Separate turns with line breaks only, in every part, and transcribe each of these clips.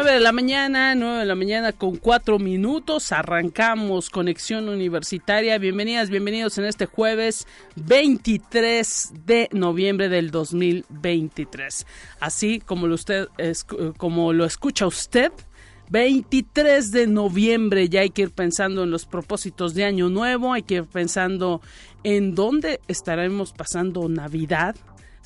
9 de la mañana, 9 de la mañana con 4 minutos. Arrancamos Conexión Universitaria. Bienvenidas, bienvenidos en este jueves 23 de noviembre del 2023. Así como lo, usted, como lo escucha usted, 23 de noviembre ya hay que ir pensando en los propósitos de año nuevo, hay que ir pensando en dónde estaremos pasando Navidad,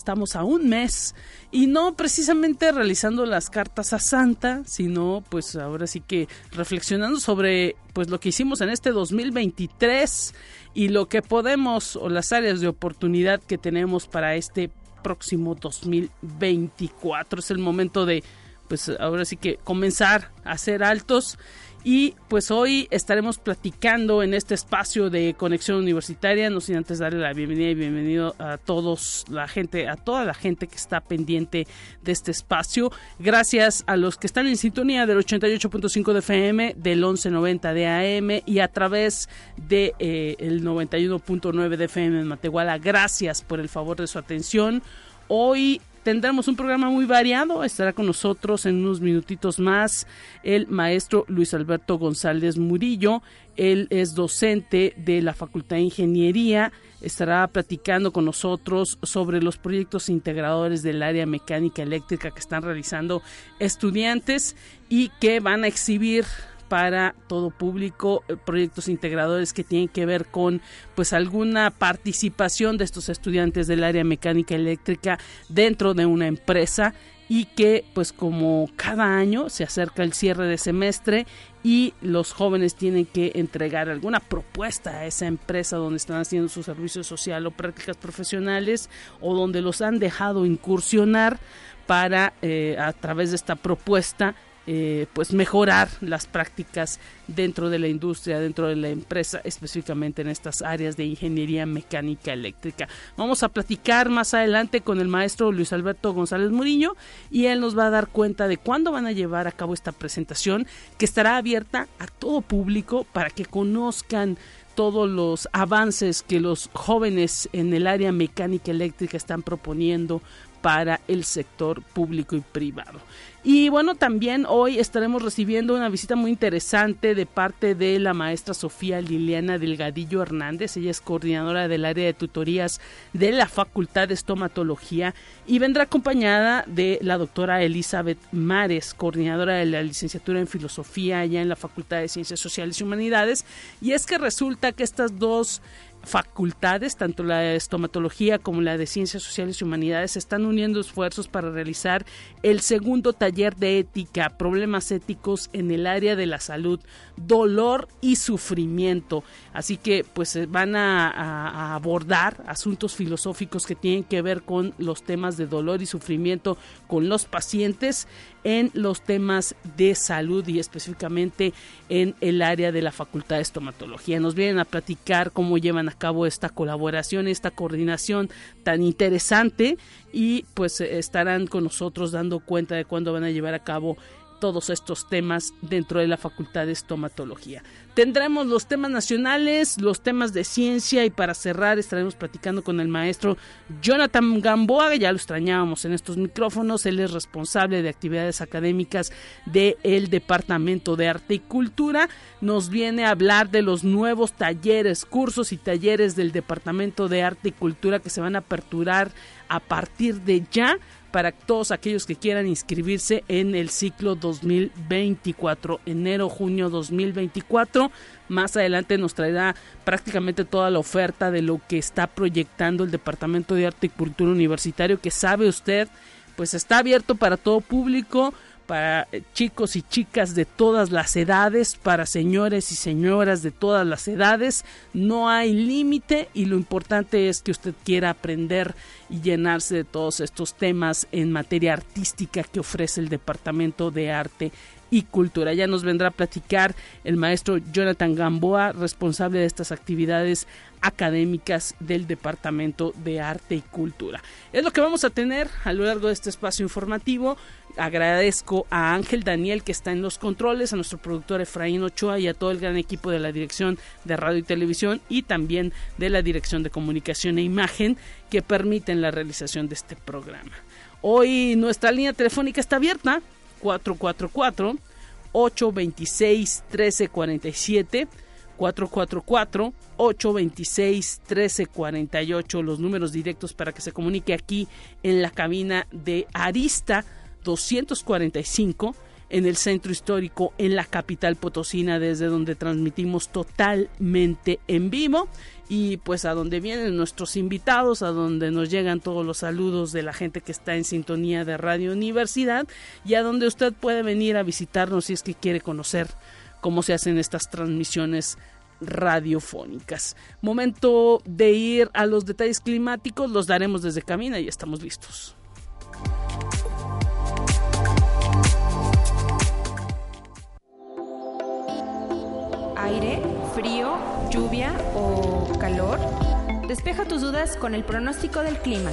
estamos a un mes y no precisamente realizando las cartas a Santa, sino pues ahora sí que reflexionando sobre pues lo que hicimos en este 2023 y lo que podemos o las áreas de oportunidad que tenemos para este próximo 2024. Es el momento de pues ahora sí que comenzar a hacer altos y pues hoy estaremos platicando en este espacio de conexión universitaria, no sin antes darle la bienvenida y bienvenido a todos la gente, a toda la gente que está pendiente de este espacio. Gracias a los que están en sintonía del 88.5 de FM, del 1190 de AM y a través de eh, el 91.9 de FM en Matehuala. Gracias por el favor de su atención. Hoy Tendremos un programa muy variado. Estará con nosotros en unos minutitos más el maestro Luis Alberto González Murillo. Él es docente de la Facultad de Ingeniería. Estará platicando con nosotros sobre los proyectos integradores del área mecánica eléctrica que están realizando estudiantes y que van a exhibir para todo público, eh, proyectos integradores que tienen que ver con pues alguna participación de estos estudiantes del área mecánica eléctrica dentro de una empresa y que pues como cada año se acerca el cierre de semestre y los jóvenes tienen que entregar alguna propuesta a esa empresa donde están haciendo su servicio social o prácticas profesionales o donde los han dejado incursionar para eh, a través de esta propuesta eh, pues mejorar las prácticas dentro de la industria, dentro de la empresa, específicamente en estas áreas de ingeniería mecánica eléctrica. Vamos a platicar más adelante con el maestro Luis Alberto González Murillo y él nos va a dar cuenta de cuándo van a llevar a cabo esta presentación que estará abierta a todo público para que conozcan todos los avances que los jóvenes en el área mecánica eléctrica están proponiendo para el sector público y privado. Y bueno, también hoy estaremos recibiendo una visita muy interesante de parte de la maestra Sofía Liliana Delgadillo Hernández. Ella es coordinadora del área de tutorías de la Facultad de Estomatología y vendrá acompañada de la doctora Elizabeth Mares, coordinadora de la licenciatura en Filosofía allá en la Facultad de Ciencias Sociales y Humanidades. Y es que resulta que estas dos facultades, tanto la de estomatología como la de ciencias sociales y humanidades, están uniendo esfuerzos para realizar el segundo taller de ética, problemas éticos en el área de la salud, dolor y sufrimiento. Así que pues eh, van a, a abordar asuntos filosóficos que tienen que ver con los temas de dolor y sufrimiento con los pacientes en los temas de salud y específicamente en el área de la Facultad de Estomatología. Nos vienen a platicar cómo llevan a cabo esta colaboración, esta coordinación tan interesante y pues estarán con nosotros dando cuenta de cuándo van a llevar a cabo todos estos temas dentro de la Facultad de Estomatología. Tendremos los temas nacionales, los temas de ciencia y para cerrar estaremos platicando con el maestro Jonathan Gamboa, ya lo extrañábamos en estos micrófonos, él es responsable de actividades académicas del Departamento de Arte y Cultura, nos viene a hablar de los nuevos talleres, cursos y talleres del Departamento de Arte y Cultura que se van a aperturar a partir de ya para todos aquellos que quieran inscribirse en el ciclo 2024, enero-junio 2024. Más adelante nos traerá prácticamente toda la oferta de lo que está proyectando el Departamento de Arte y Cultura Universitario, que sabe usted, pues está abierto para todo público para eh, chicos y chicas de todas las edades, para señores y señoras de todas las edades. No hay límite y lo importante es que usted quiera aprender y llenarse de todos estos temas en materia artística que ofrece el Departamento de Arte y cultura. Ya nos vendrá a platicar el maestro Jonathan Gamboa, responsable de estas actividades académicas del Departamento de Arte y Cultura. Es lo que vamos a tener a lo largo de este espacio informativo. Agradezco a Ángel Daniel que está en los controles, a nuestro productor Efraín Ochoa y a todo el gran equipo de la Dirección de Radio y Televisión y también de la Dirección de Comunicación e Imagen que permiten la realización de este programa. Hoy nuestra línea telefónica está abierta 444 826 1347 444 826 1348 los números directos para que se comunique aquí en la cabina de Arista 245 en el centro histórico en la capital potosina desde donde transmitimos totalmente en vivo y pues a donde vienen nuestros invitados, a donde nos llegan todos los saludos de la gente que está en sintonía de Radio Universidad y a donde usted puede venir a visitarnos si es que quiere conocer cómo se hacen estas transmisiones radiofónicas. Momento de ir a los detalles climáticos, los daremos desde Camina y estamos listos.
Aire, frío, lluvia o calor? Despeja tus dudas con el pronóstico del clima.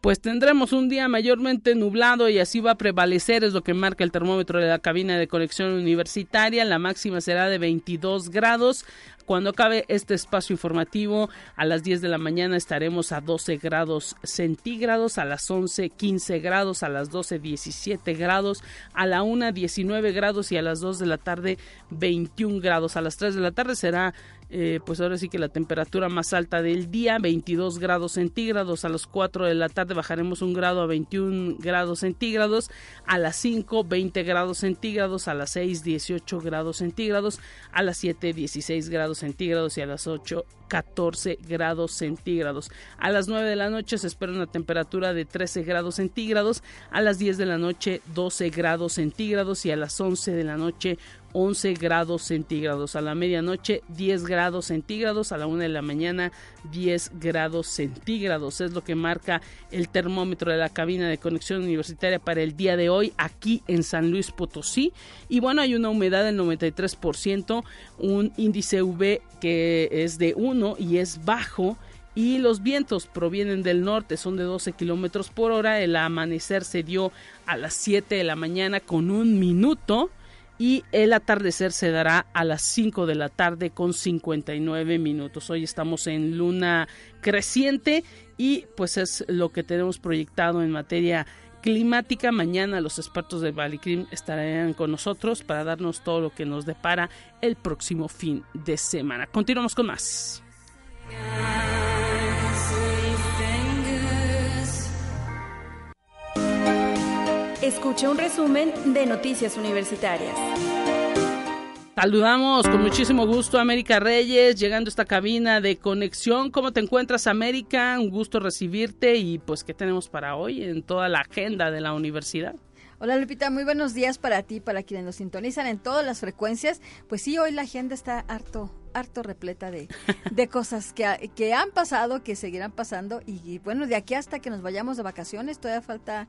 pues tendremos un día mayormente nublado y así va a prevalecer, es lo que marca el termómetro de la cabina de conexión universitaria. La máxima será de 22 grados. Cuando acabe este espacio informativo, a las 10 de la mañana estaremos a 12 grados centígrados, a las 11 15 grados, a las 12 17 grados, a la 1 19 grados y a las 2 de la tarde 21 grados. A las 3 de la tarde será eh, pues ahora sí que la temperatura más alta del día, 22 grados centígrados. A las 4 de la tarde bajaremos un grado a 21 grados centígrados. A las 5, 20 grados centígrados. A las 6, 18 grados centígrados. A las 7, 16 grados centígrados. Y a las 8, 14 grados centígrados. A las 9 de la noche se espera una temperatura de 13 grados centígrados. A las 10 de la noche, 12 grados centígrados. Y a las 11 de la noche, 11 grados centígrados. A la medianoche 10 grados centígrados. A la 1 de la mañana 10 grados centígrados. Es lo que marca el termómetro de la cabina de conexión universitaria para el día de hoy aquí en San Luis Potosí. Y bueno, hay una humedad del 93%, un índice V que es de 1 y es bajo y los vientos provienen del norte, son de 12 kilómetros por hora. El amanecer se dio a las 7 de la mañana con un minuto y el atardecer se dará a las 5 de la tarde con 59 minutos. Hoy estamos en luna creciente y pues es lo que tenemos proyectado en materia climática. Mañana los expertos de Valicrim estarán con nosotros para darnos todo lo que nos depara el próximo fin de semana. Continuamos con más.
Escuche un resumen de Noticias Universitarias.
Saludamos con muchísimo gusto a América Reyes, llegando a esta cabina de conexión. ¿Cómo te encuentras, América? Un gusto recibirte y pues, ¿qué tenemos para hoy en toda la agenda de la universidad?
Hola Lupita, muy buenos días para ti, para quienes nos sintonizan en todas las frecuencias. Pues sí, hoy la agenda está harto, harto repleta de, de cosas que, que han pasado, que seguirán pasando y bueno, de aquí hasta que nos vayamos de vacaciones todavía falta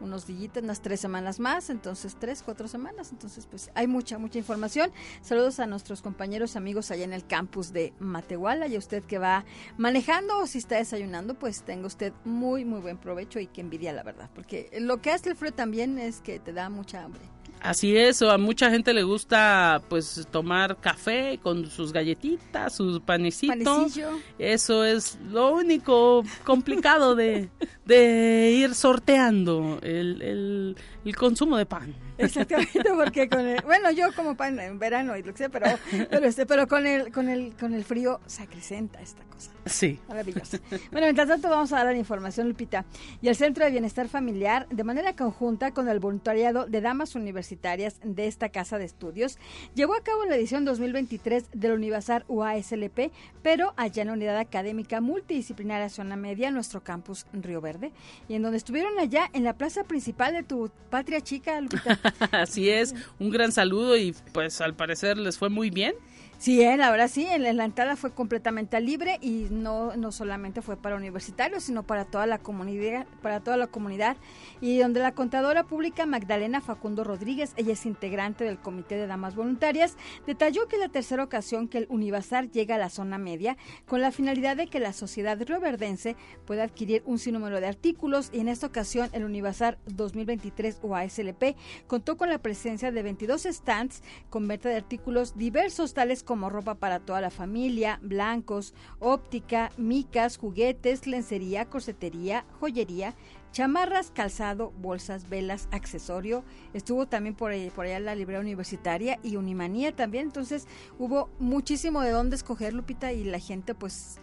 unos días, unas tres semanas más, entonces tres, cuatro semanas, entonces pues hay mucha, mucha información. Saludos a nuestros compañeros, amigos allá en el campus de Matehuala y a usted que va manejando o si está desayunando, pues tenga usted muy, muy buen provecho y que envidia la verdad, porque lo que hace el frío también es que te da mucha hambre.
Así es, a mucha gente le gusta pues tomar café con sus galletitas, sus panecitos. Eso es lo único complicado de, de ir sorteando el, el, el consumo de pan.
Exactamente, porque con el, bueno, yo como pan en verano y lo que sea, pero, pero, este, pero con el, con el, con el frío se acrecenta esta cosa.
Sí.
Maravilloso. Bueno, mientras tanto vamos a dar la información, Lupita. Y el Centro de Bienestar Familiar, de manera conjunta con el voluntariado de damas universitarias de esta casa de estudios, llevó a cabo la edición 2023 del Universal UASLP, pero allá en la unidad académica multidisciplinaria Zona Media, nuestro campus Río Verde, y en donde estuvieron allá en la plaza principal de tu patria chica, Lupita.
Así es, un gran saludo y pues al parecer les fue muy bien.
Sí, eh, la verdad sí, en la entrada fue completamente libre y no, no solamente fue para universitarios, sino para toda la comunidad, para toda la comunidad. Y donde la contadora pública Magdalena Facundo Rodríguez, ella es integrante del Comité de Damas Voluntarias, detalló que es la tercera ocasión que el Univazar llega a la zona media con la finalidad de que la sociedad rioverdense pueda adquirir un sinnúmero de artículos y en esta ocasión el Univazar 2023 o ASLP contó con la presencia de 22 stands con venta de artículos diversos tales como ropa para toda la familia, blancos, óptica, micas, juguetes, lencería, corsetería, joyería, chamarras, calzado, bolsas, velas, accesorio. Estuvo también por, por allá la librería universitaria y Unimanía también. Entonces hubo muchísimo de dónde escoger, Lupita, y la gente pues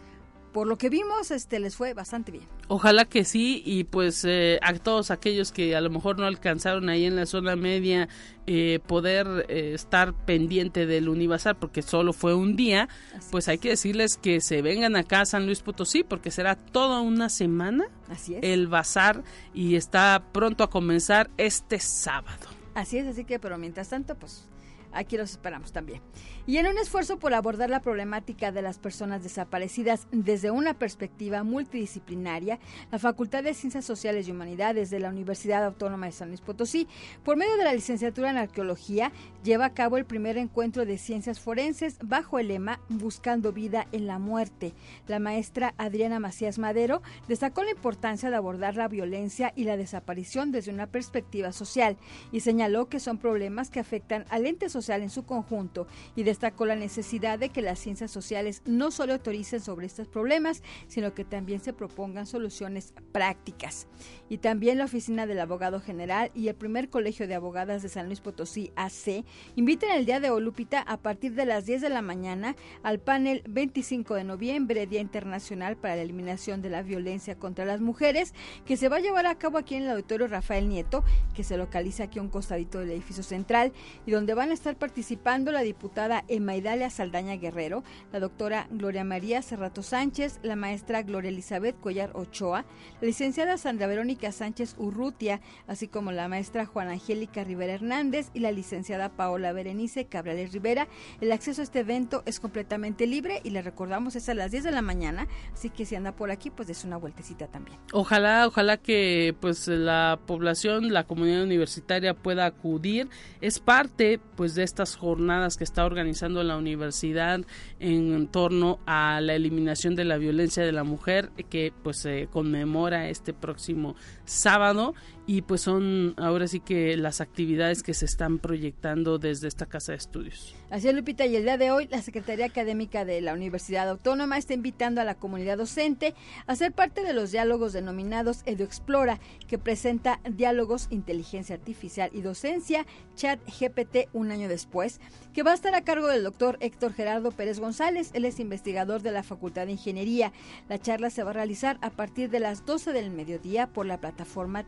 por lo que vimos, este les fue bastante bien.
Ojalá que sí, y pues eh, a todos aquellos que a lo mejor no alcanzaron ahí en la zona media eh, poder eh, estar pendiente del Univazar porque solo fue un día, pues hay que decirles que se vengan acá a San Luis Potosí porque será toda una semana
Así es.
el bazar y está pronto a comenzar este sábado.
Así es, así que, pero mientras tanto, pues aquí los esperamos también. Y en un esfuerzo por abordar la problemática de las personas desaparecidas desde una perspectiva multidisciplinaria, la Facultad de Ciencias Sociales y Humanidades de la Universidad Autónoma de San Luis Potosí, por medio de la licenciatura en Arqueología, lleva a cabo el primer encuentro de ciencias forenses bajo el lema Buscando vida en la muerte. La maestra Adriana Macías Madero destacó la importancia de abordar la violencia y la desaparición desde una perspectiva social y señaló que son problemas que afectan al ente social en su conjunto y destacó la necesidad de que las ciencias sociales no solo autoricen sobre estos problemas, sino que también se propongan soluciones prácticas. Y también la Oficina del Abogado General y el primer Colegio de Abogadas de San Luis Potosí, AC, invitan el día de hoy, Lupita, a partir de las 10 de la mañana al panel 25 de noviembre, Día Internacional para la Eliminación de la Violencia contra las Mujeres, que se va a llevar a cabo aquí en el Auditorio Rafael Nieto, que se localiza aquí a un costadito del edificio central, y donde van a estar participando la diputada Emaidalia Saldaña Guerrero, la doctora Gloria María Cerrato Sánchez, la maestra Gloria Elizabeth Collar Ochoa, la licenciada Sandra Verónica Sánchez Urrutia, así como la maestra Juana Angélica Rivera Hernández y la licenciada Paola Berenice Cabrales Rivera. El acceso a este evento es completamente libre y le recordamos es a las 10 de la mañana, así que si anda por aquí, pues es una vueltecita también.
Ojalá, ojalá que pues la población, la comunidad universitaria pueda acudir. Es parte pues de estas jornadas que está organizando organizando la universidad en torno a la eliminación de la violencia de la mujer que pues se conmemora este próximo sábado y pues son ahora sí que las actividades que se están proyectando desde esta casa de estudios.
Así es, Lupita, y el día de hoy la Secretaría Académica de la Universidad Autónoma está invitando a la comunidad docente a ser parte de los diálogos denominados EduExplora, que presenta diálogos, inteligencia artificial y docencia, chat GPT un año después, que va a estar a cargo del doctor Héctor Gerardo Pérez González, él es investigador de la Facultad de Ingeniería. La charla se va a realizar a partir de las 12 del mediodía por la plataforma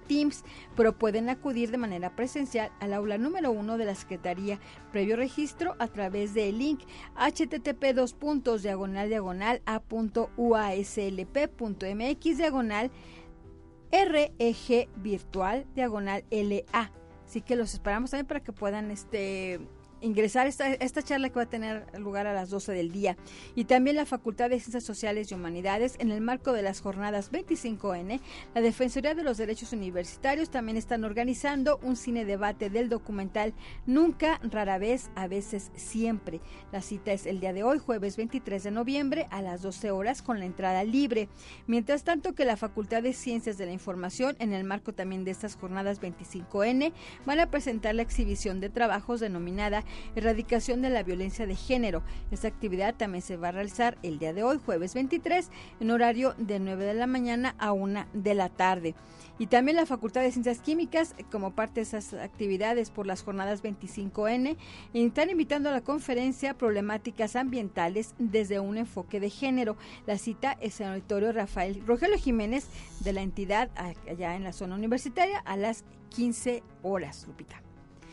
Teams pero pueden acudir de manera presencial al aula número uno de la Secretaría previo registro a través del link http dos puntos diagonal diagonal a punto uaslp.mx diagonal reg virtual diagonal la. Así que los esperamos también para que puedan este ingresar esta, esta charla que va a tener lugar a las 12 del día y también la Facultad de Ciencias Sociales y Humanidades en el marco de las jornadas 25N, la Defensoría de los Derechos Universitarios también están organizando un cine debate del documental Nunca, rara vez, a veces, siempre. La cita es el día de hoy, jueves 23 de noviembre a las 12 horas con la entrada libre. Mientras tanto que la Facultad de Ciencias de la Información en el marco también de estas jornadas 25N van a presentar la exhibición de trabajos denominada erradicación de la violencia de género. Esta actividad también se va a realizar el día de hoy, jueves 23, en horario de 9 de la mañana a 1 de la tarde. Y también la Facultad de Ciencias Químicas, como parte de esas actividades por las jornadas 25N, están invitando a la conferencia Problemáticas Ambientales desde un enfoque de género. La cita es en el auditorio Rafael Rogelio Jiménez de la entidad allá en la zona universitaria a las 15 horas, Lupita.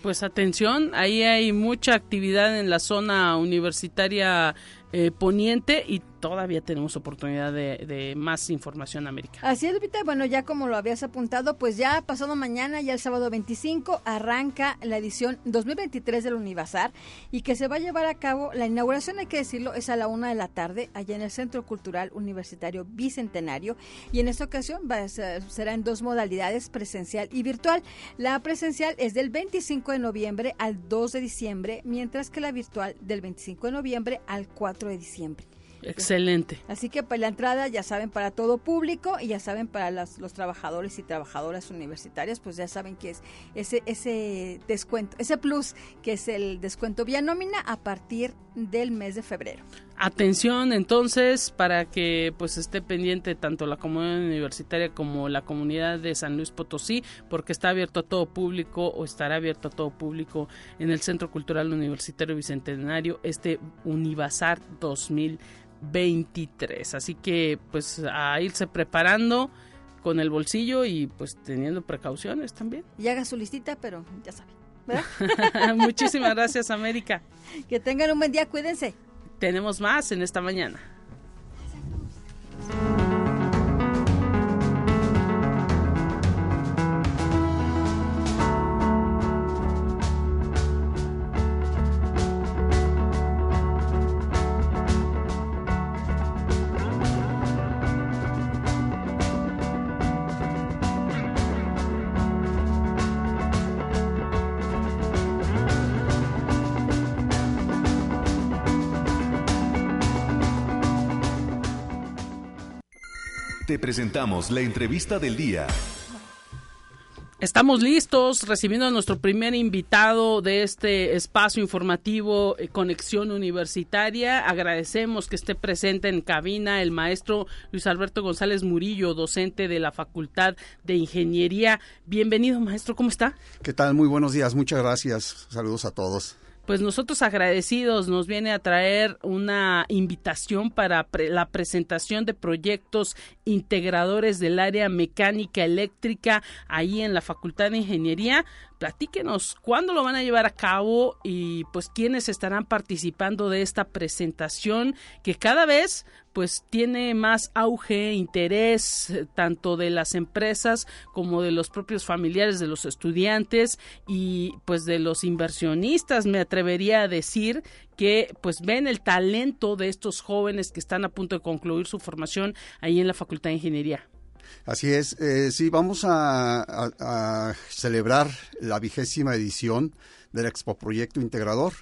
Pues atención, ahí hay mucha actividad en la zona universitaria eh, poniente y todavía tenemos oportunidad de, más información América.
Así es, Lupita. Bueno, ya como lo habías apuntado, pues ya pasado mañana, ya el sábado 25, arranca la edición 2023 del Univazar y que se va a llevar a cabo, la inauguración, hay que decirlo, es a la una de la tarde, allá en el Centro Cultural Universitario Bicentenario. Y en esta ocasión será en dos modalidades, presencial y virtual. La presencial es del 25 de noviembre al 2 de diciembre, mientras que la virtual del 25 de noviembre al 4 de diciembre.
Excelente.
Así que para la entrada, ya saben, para todo público y ya saben, para los trabajadores y trabajadoras universitarias, pues ya saben que es ese, ese descuento, ese plus que es el descuento vía nómina a partir del mes de febrero.
Atención entonces para que pues esté pendiente tanto la comunidad universitaria como la comunidad de San Luis Potosí porque está abierto a todo público o estará abierto a todo público en el Centro Cultural Universitario Bicentenario este Univazar 2000 23. Así que pues a irse preparando con el bolsillo y pues teniendo precauciones también.
Y haga su listita, pero ya sabe.
Muchísimas gracias, América.
Que tengan un buen día, cuídense.
Tenemos más en esta mañana.
Te presentamos la entrevista del día.
Estamos listos recibiendo a nuestro primer invitado de este espacio informativo eh, Conexión Universitaria. Agradecemos que esté presente en cabina el maestro Luis Alberto González Murillo, docente de la Facultad de Ingeniería. Bienvenido, maestro, ¿cómo está?
¿Qué tal? Muy buenos días, muchas gracias. Saludos a todos
pues nosotros agradecidos nos viene a traer una invitación para la presentación de proyectos integradores del área mecánica eléctrica ahí en la Facultad de Ingeniería platíquenos cuándo lo van a llevar a cabo y pues quiénes estarán participando de esta presentación que cada vez pues tiene más auge, interés eh, tanto de las empresas como de los propios familiares de los estudiantes y pues de los inversionistas me atrevería a decir que pues ven el talento de estos jóvenes que están a punto de concluir su formación ahí en la Facultad de Ingeniería.
Así es, eh, sí, vamos a, celebrar la vigésima edición del Expo Proyecto Integrador.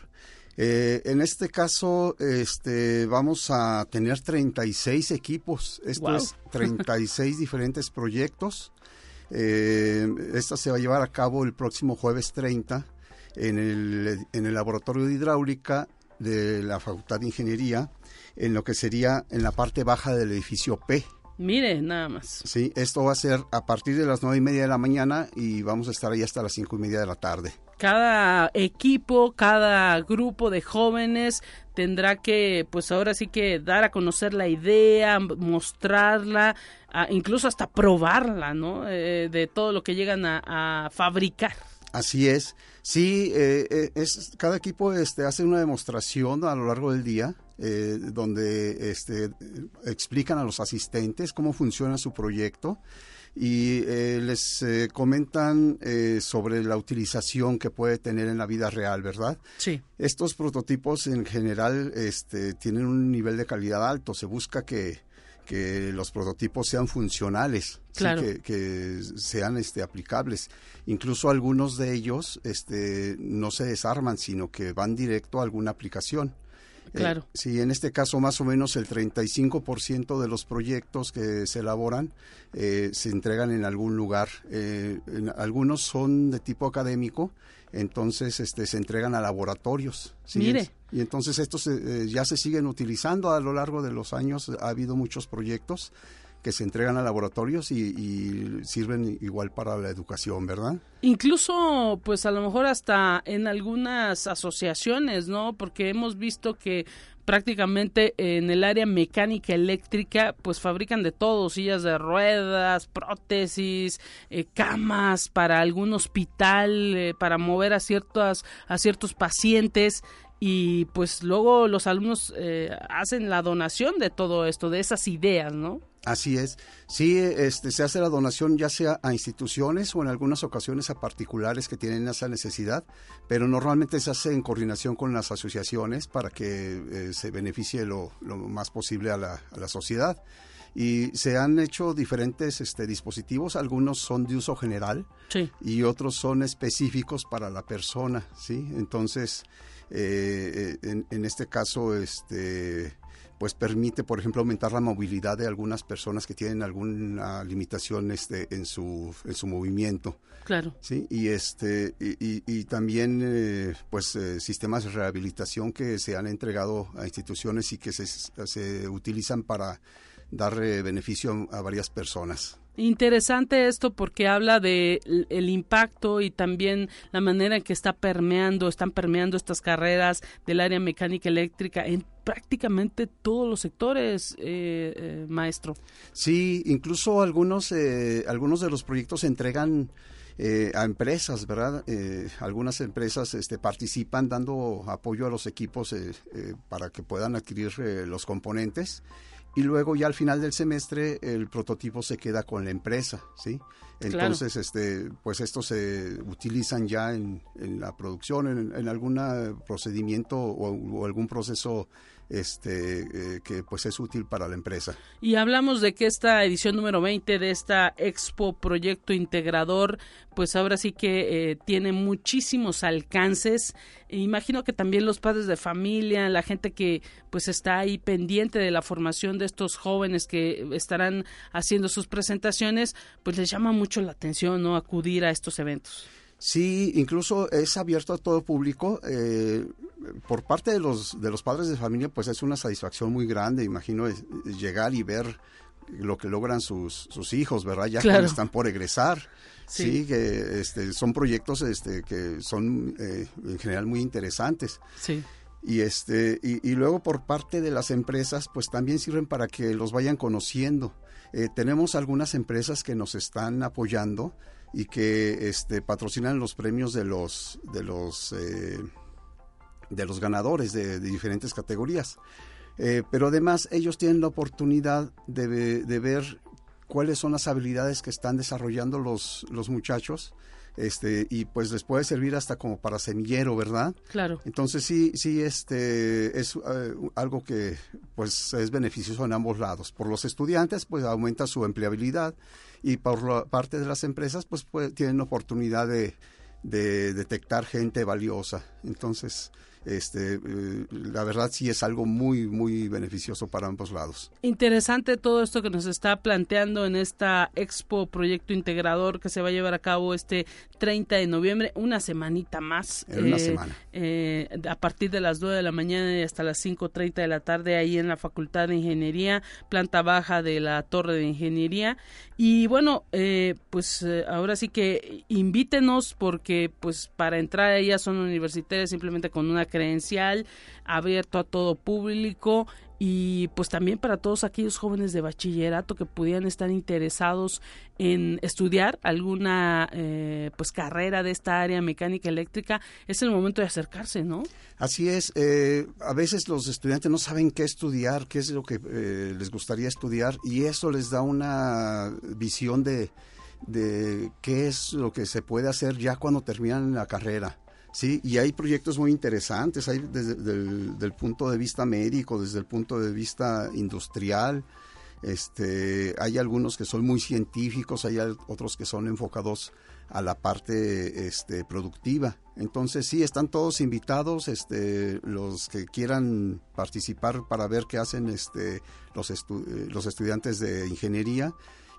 Eh, en este caso, este, vamos a tener 36 equipos, esto es 36 diferentes proyectos. Eh, esta se va a llevar a cabo el próximo jueves 30 en el, en el Laboratorio de Hidráulica de la Facultad de Ingeniería, en lo que sería en la parte baja del edificio P.
Mire, nada más.
Sí, esto va a ser a partir de las nueve y media de la mañana y vamos a estar ahí hasta las cinco y media de la tarde.
Cada equipo, cada grupo de jóvenes tendrá que, pues ahora sí que dar a conocer la idea, mostrarla, incluso hasta probarla, ¿no? Eh, de todo lo que llegan a, fabricar.
Así es. Sí, eh, eh, es, cada equipo este, hace una demostración a lo largo del día eh, donde este, explican a los asistentes cómo funciona su proyecto y eh, les eh, comentan sobre la utilización que puede tener en la vida real, ¿verdad?
Sí.
Estos prototipos en general este, tienen un nivel de calidad alto. Se busca que, que los prototipos sean funcionales, que, que, sean este, aplicables. Incluso algunos de ellos este, no se desarman, sino que van directo a alguna aplicación.
Eh, claro.
sí, en este caso más o menos el 35% de los proyectos que se elaboran eh, se entregan en algún lugar. Eh, algunos son de tipo académico, entonces este, se entregan a laboratorios.
Mire.
Y entonces estos ya se siguen utilizando a lo largo de los años. Ha habido muchos proyectos que se entregan a laboratorios y, sirven igual para la educación, ¿verdad?
Incluso, pues a lo mejor hasta en algunas asociaciones, ¿no? Porque hemos visto que prácticamente en el área mecánica eléctrica, pues fabrican de todo, sillas de ruedas, prótesis, eh, camas para algún hospital, eh, para mover a ciertas, a ciertos pacientes y pues luego los alumnos eh, hacen la donación de todo esto, de esas ideas, ¿no?
Así es. Sí, este, se hace la donación ya sea a instituciones o en algunas ocasiones a particulares que tienen esa necesidad, pero normalmente se hace en coordinación con las asociaciones para que eh, se beneficie lo, lo, más posible a la, a la, sociedad. Y se han hecho diferentes este, dispositivos, algunos son de uso general
sí.
y otros son específicos para la persona, ¿sí? Entonces, eh, en, en, este caso, este pues permite, por ejemplo, aumentar la movilidad de algunas personas que tienen alguna limitación este, en, su, en su movimiento.
Claro.
Sí, y, este, y, y también eh, pues eh, sistemas de rehabilitación que se han entregado a instituciones y que se, se utilizan para dar eh, beneficio a varias personas.
Interesante esto porque habla de el impacto y también la manera en que está permeando, están permeando estas carreras del área mecánica eléctrica en prácticamente todos los sectores, eh, eh, maestro.
Sí, incluso algunos, eh, algunos de los proyectos se entregan eh, a empresas, ¿verdad? Eh, algunas empresas este, participan dando apoyo a los equipos eh, para que puedan adquirir los componentes y luego ya al final del semestre el prototipo se queda con la empresa, ¿sí? Entonces, claro. este, pues estos se utilizan ya en, en la producción, en, en algún procedimiento o, o, algún proceso este, eh, que pues es útil para la empresa.
Y hablamos de que esta edición número 20 de esta Expo Proyecto Integrador, pues ahora sí que eh, tiene muchísimos alcances. E imagino que también los padres de familia, la gente que pues está ahí pendiente de la formación de estos jóvenes que estarán haciendo sus presentaciones, pues les llama mucho la atención, ¿no? Acudir a estos eventos.
Sí, incluso es abierto a todo público. Eh, por parte de los, de los padres de familia, pues es una satisfacción muy grande, imagino, es, es llegar y ver lo que logran sus, sus hijos, ¿verdad? Ya
claro.
cuando están por egresar.
Sí.
Sí, que este, son proyectos este, que son eh, en general muy interesantes.
Sí.
Y, este, y, y, luego por parte de las empresas, pues también sirven para que los vayan conociendo. Eh, tenemos algunas empresas que nos están apoyando y que este, patrocinan los premios de los, de los, eh, de los ganadores de, de diferentes categorías. Eh, pero además ellos tienen la oportunidad de, de, ver cuáles son las habilidades que están desarrollando los, los muchachos este y pues les puede servir hasta como para semillero, ¿verdad?
Claro.
Entonces sí, sí, este es uh, algo que pues es beneficioso en ambos lados. Por los estudiantes, pues aumenta su empleabilidad y por parte de las empresas, pues, pues tienen oportunidad de, de detectar gente valiosa. Entonces, este, eh, la verdad sí es algo muy, muy beneficioso para ambos lados.
Interesante todo esto que nos está planteando en esta Expo Proyecto Integrador que se va a llevar a cabo este 30 de noviembre, una semanita más.
En una eh, semana.
Eh, a partir de las 9 de la mañana y hasta las 5.30 de la tarde ahí en la Facultad de Ingeniería, planta baja de la Torre de Ingeniería. Y bueno, eh, pues ahora sí que invítenos porque pues para entrar a ellas son universitarias simplemente con una credencial abierto a todo público y pues también para todos aquellos jóvenes de bachillerato que pudieran estar interesados en estudiar alguna eh, pues carrera de esta área mecánica eléctrica es el momento de acercarse no
así es eh, a veces los estudiantes no saben qué estudiar qué es lo que eh, les gustaría estudiar y eso les da una visión de de qué es lo que se puede hacer ya cuando terminan la carrera Sí, y hay proyectos muy interesantes, hay desde el punto de vista médico, desde el punto de vista industrial, este, hay algunos que son muy científicos, hay otros que son enfocados a la parte este, productiva. Entonces sí, están todos invitados, este, los que quieran participar para ver qué hacen este, los, estu los estudiantes de ingeniería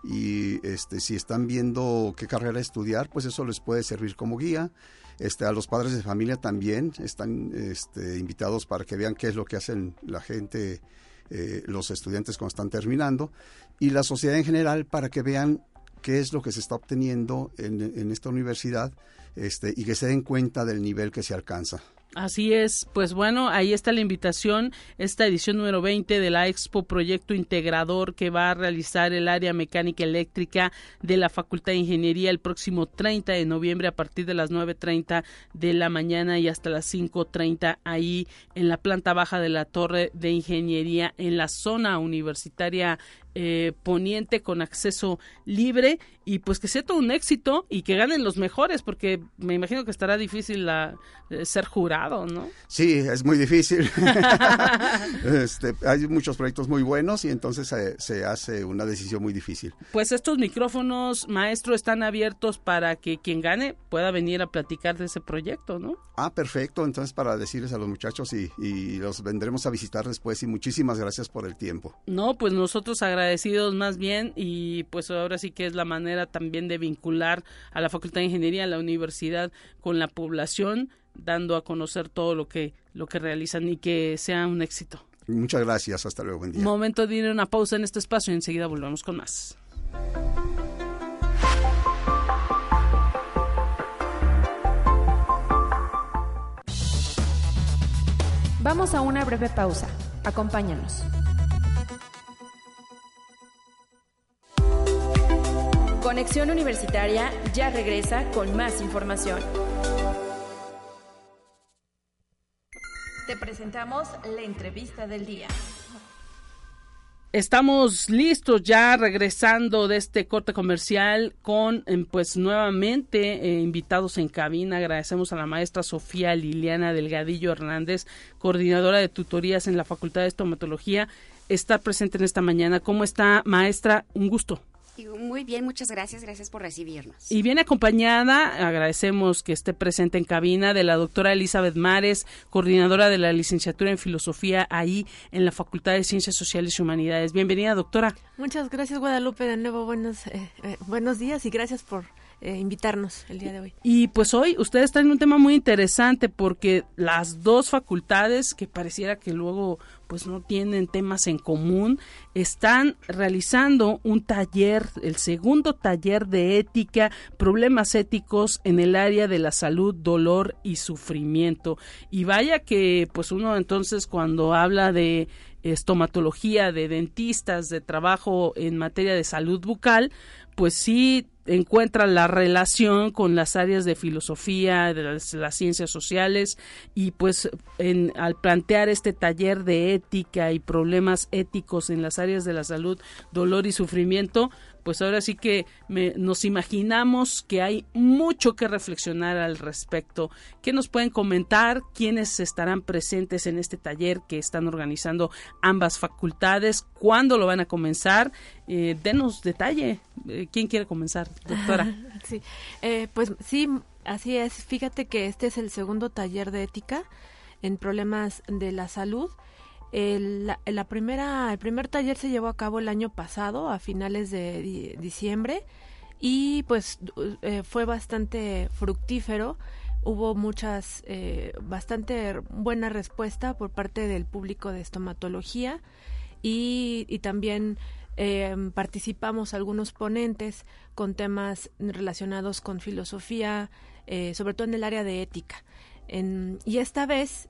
y este, si están viendo qué carrera estudiar, pues eso les puede servir como guía. Este, a los padres de familia también están este, invitados para que vean qué es lo que hacen la gente, eh, los estudiantes cuando están terminando, y la sociedad en general para que vean qué es lo que se está obteniendo en, esta universidad este, y que se den cuenta del nivel que se alcanza.
Así es, pues bueno, ahí está la invitación, esta edición número 20 de la Expo Proyecto Integrador que va a realizar el área mecánica eléctrica de la Facultad de Ingeniería el próximo 30 de noviembre a partir de las 9.30 de la mañana y hasta las 5.30 ahí en la planta baja de la Torre de Ingeniería en la zona universitaria eh, poniente con acceso libre y pues que sea todo un éxito y que ganen los mejores porque me imagino que estará difícil la, eh, ser jurado, ¿no?
Sí, es muy difícil. este, hay muchos proyectos muy buenos y entonces se, hace una decisión muy difícil.
Pues estos micrófonos, maestro, están abiertos para que quien gane pueda venir a platicar de ese proyecto, ¿no?
Ah, perfecto. Entonces para decirles a los muchachos y, y los vendremos a visitar después y muchísimas gracias por el tiempo.
No, pues nosotros agradecemos agradecidos más bien y pues ahora sí que es la manera también de vincular a la Facultad de Ingeniería, a la universidad con la población, dando a conocer todo lo que lo que realizan y que sea un éxito.
Muchas gracias, hasta luego, buen día.
Momento de ir a una pausa en este espacio y enseguida volvemos con más.
Vamos a una breve pausa. Acompáñanos. Conexión Universitaria ya regresa con más información. Te presentamos la entrevista del día.
Estamos listos ya regresando de este corte comercial con em, pues nuevamente eh, invitados en cabina. Agradecemos a la maestra Sofía Liliana Delgadillo Hernández, coordinadora de tutorías en la Facultad de Estomatología, estar presente en esta mañana. ¿Cómo está, maestra? Un gusto.
Muy bien, muchas gracias, gracias por recibirnos.
Y viene acompañada, agradecemos que esté presente en cabina, de la doctora Elizabeth Mares, coordinadora de la licenciatura en Filosofía ahí en la Facultad de Ciencias Sociales y Humanidades. Bienvenida, doctora.
Muchas gracias, Guadalupe, de nuevo buenos, eh, eh, buenos días y gracias por eh, invitarnos el día de hoy.
Y pues hoy ustedes traen un tema muy interesante porque las dos facultades que pareciera que luego pues no tienen temas en común, están realizando un taller, el segundo taller de ética, problemas éticos en el área de la salud, dolor y sufrimiento. Y vaya que pues uno entonces cuando habla de estomatología, de dentistas, de trabajo en materia de salud bucal, pues sí encuentra la relación con las áreas de filosofía, de las, ciencias sociales y pues en, al plantear este taller de ética y problemas éticos en las áreas de la salud, dolor y sufrimiento, pues ahora sí que nos imaginamos que hay mucho que reflexionar al respecto. ¿Qué nos pueden comentar? ¿Quiénes estarán presentes en este taller que están organizando ambas facultades? ¿Cuándo lo van a comenzar? Eh, denos detalle. Eh, ¿Quién quiere comenzar, doctora?
sí, eh, pues sí, así es. Fíjate que este es el segundo taller de ética en problemas de la salud el, la, primera, el primer taller se llevó a cabo el año pasado, a finales de diciembre, y pues eh, fue bastante fructífero. Hubo muchas, eh, bastante buena respuesta por parte del público de estomatología y, también eh, participamos algunos ponentes con temas relacionados con filosofía, sobre todo en el área de ética. Y esta vez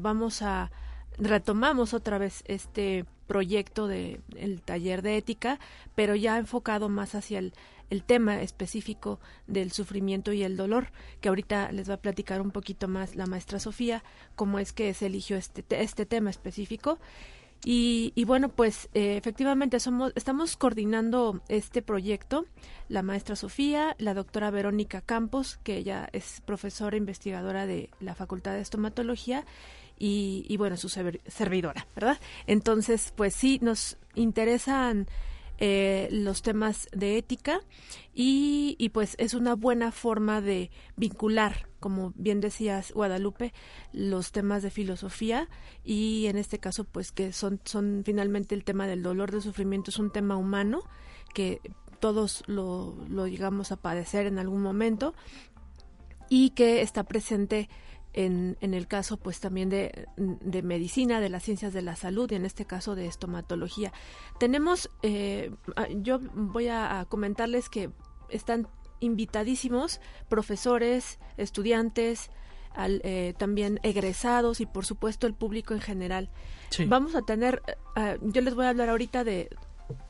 vamos a, retomamos otra vez este proyecto de el taller de ética, pero ya enfocado más hacia el, el tema específico del sufrimiento y el dolor, que ahorita les va a platicar un poquito más la maestra Sofía, cómo es que se eligió este, este tema específico. Y, y bueno, pues eh, efectivamente somos, estamos coordinando este proyecto, la maestra Sofía, la doctora Verónica Campos, que ella es profesora investigadora de la Facultad de Estomatología, y, bueno, su servidora, ¿verdad? Entonces, pues sí, nos interesan eh, los temas de ética y, pues es una buena forma de vincular, como bien decías Guadalupe, los temas de filosofía y en este caso pues que son, son finalmente el tema del dolor, del sufrimiento, es un tema humano que todos lo llegamos a padecer en algún momento y que está presente en, en el caso pues también de, de, medicina, de las ciencias de la salud y en este caso de estomatología. Tenemos, eh, yo voy a, comentarles que están invitadísimos profesores, estudiantes, al, eh, también egresados y por supuesto el público en general. Vamos a tener, eh, yo les voy a hablar ahorita de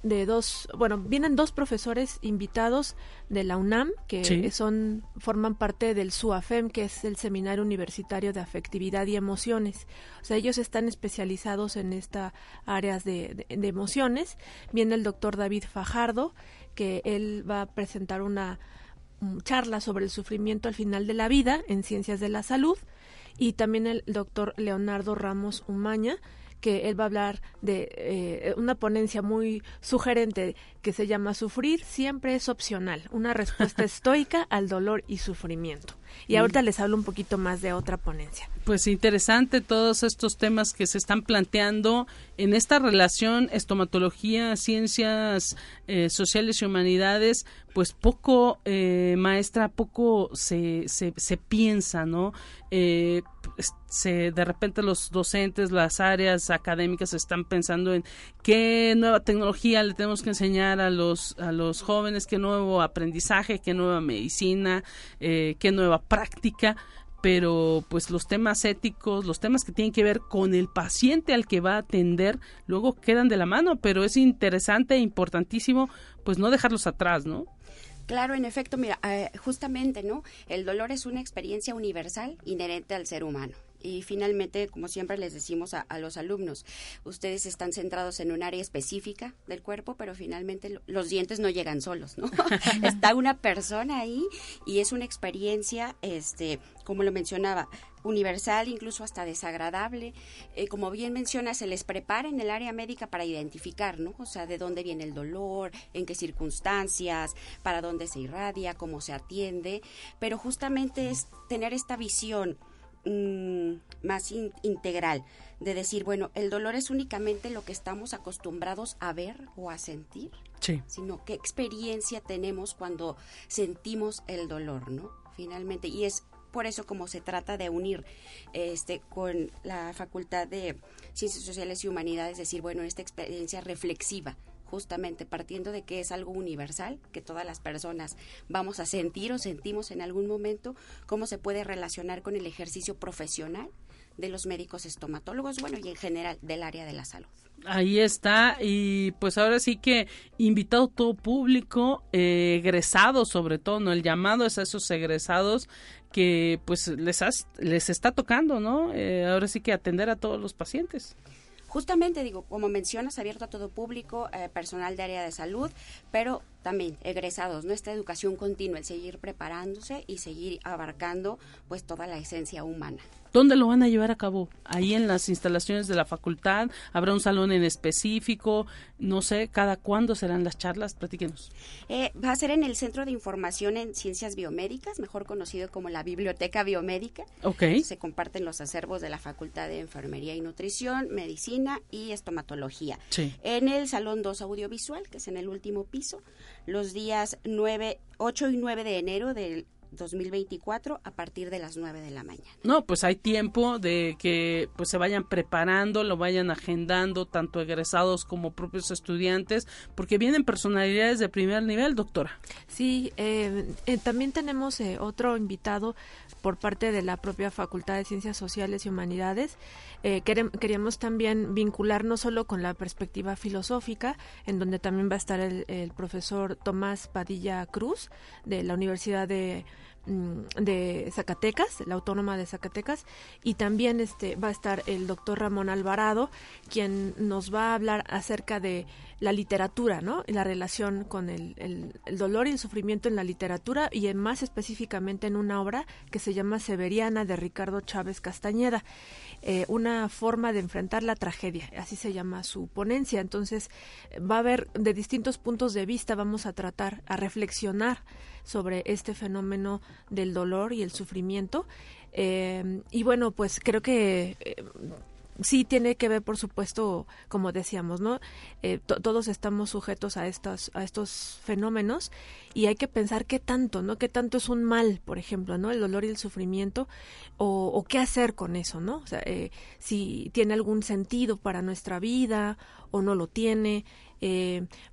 de dos, bueno, vienen dos profesores invitados de la UNAM que son forman parte del SUAFEM, que es el Seminario Universitario de Afectividad y Emociones. O sea, ellos están especializados en esta áreas de, de emociones. Viene el doctor David Fajardo, que él va a presentar una charla sobre el sufrimiento al final de la vida en ciencias de la salud y también el doctor Leonardo Ramos Umaña que él va a hablar de eh, una ponencia muy sugerente que se llama Sufrir siempre es opcional, una respuesta estoica al dolor y sufrimiento. Y ahorita les hablo un poquito más de otra ponencia.
Pues interesante todos estos temas que se están planteando en esta relación estomatología, ciencias eh, sociales y humanidades, pues poco, eh, maestra, poco se, se, se piensa, ¿no? Eh, se, de repente los docentes, las áreas académicas están pensando en qué nueva tecnología le tenemos que enseñar a los, a los jóvenes, qué nuevo aprendizaje, qué nueva medicina, eh, qué nueva práctica pero pues los temas éticos, los temas que tienen que ver con el paciente al que va a atender, luego quedan de la mano, pero es interesante e importantísimo pues no dejarlos atrás, ¿no?
Claro, en efecto, mira, eh, justamente, ¿no? El dolor es una experiencia universal inherente al ser humano. Y finalmente, como siempre les decimos a, los alumnos, ustedes están centrados en un área específica del cuerpo, pero finalmente los dientes no llegan solos, ¿no? Está una persona ahí y es una experiencia, este, como lo mencionaba, universal, incluso hasta desagradable. Eh, como bien menciona, se les prepara en el área médica para identificar, ¿no? O sea, de dónde viene el dolor, en qué circunstancias, para dónde se irradia, cómo se atiende, pero justamente es tener esta visión Mm, más integral, de decir, bueno, el dolor es únicamente lo que estamos acostumbrados a ver o a sentir, sino qué experiencia tenemos cuando sentimos el dolor, ¿no? Finalmente, y es por eso como se trata de unir este con la Facultad de Ciencias Sociales y Humanidades, decir, bueno, esta experiencia reflexiva justamente partiendo de que es algo universal, que todas las personas vamos a sentir o sentimos en algún momento, cómo se puede relacionar con el ejercicio profesional de los médicos estomatólogos, bueno, y en general del área de la salud.
Ahí está, y pues ahora sí que invitado todo público, eh, egresados sobre todo, ¿no? El llamado es a esos egresados que pues les, les está tocando, ¿no? Eh, ahora sí que atender a todos los pacientes.
Justamente, digo, como mencionas, abierto a todo público, eh, personal de área de salud, pero también egresados, nuestra educación continua, el seguir preparándose y seguir abarcando pues toda la esencia humana.
¿Dónde lo van a llevar a cabo? Ahí en las instalaciones de la facultad, habrá un salón en específico, no sé, cada cuándo serán las charlas, platíquenos.
Eh, va a ser en el Centro de Información en Ciencias Biomédicas, mejor conocido como la Biblioteca Biomédica.
Ok.
Se comparten los acervos de la Facultad de Enfermería y Nutrición, Medicina y Estomatología.
Sí.
En el Salón 2 Audiovisual, que es en el último piso, los días 9, 8 y 9 de enero del 2024 a partir de las 9 de la mañana.
No, pues hay tiempo de que pues se vayan preparando, lo vayan agendando tanto egresados como propios estudiantes, porque vienen personalidades de primer nivel, doctora.
Sí, eh, eh, también tenemos eh, otro invitado por parte de la propia Facultad de Ciencias Sociales y Humanidades. Eh, queríamos también vincular no solo con la perspectiva filosófica, en donde también va a estar el, el profesor Tomás Padilla Cruz de la Universidad de de Zacatecas, la Autónoma de Zacatecas, y también este va a estar el doctor Ramón Alvarado, quien nos va a hablar acerca de la literatura, ¿no? La relación con el, el, dolor y el sufrimiento en la literatura y en, más específicamente en una obra que se llama Severiana de Ricardo Chávez Castañeda, eh, una forma de enfrentar la tragedia, así se llama su ponencia. Entonces va a haber de distintos puntos de vista, vamos a tratar, a reflexionar sobre este fenómeno del dolor y el sufrimiento. Eh, y bueno, pues creo que eh, sí tiene que ver, por supuesto, como decíamos, ¿no? Eh, todos estamos sujetos a estos, a estos fenómenos y hay que pensar qué tanto, ¿no? Qué tanto es un mal, por ejemplo, ¿no? El dolor y el sufrimiento o, o qué hacer con eso, ¿no? O sea, si tiene algún sentido para nuestra vida o no lo tiene,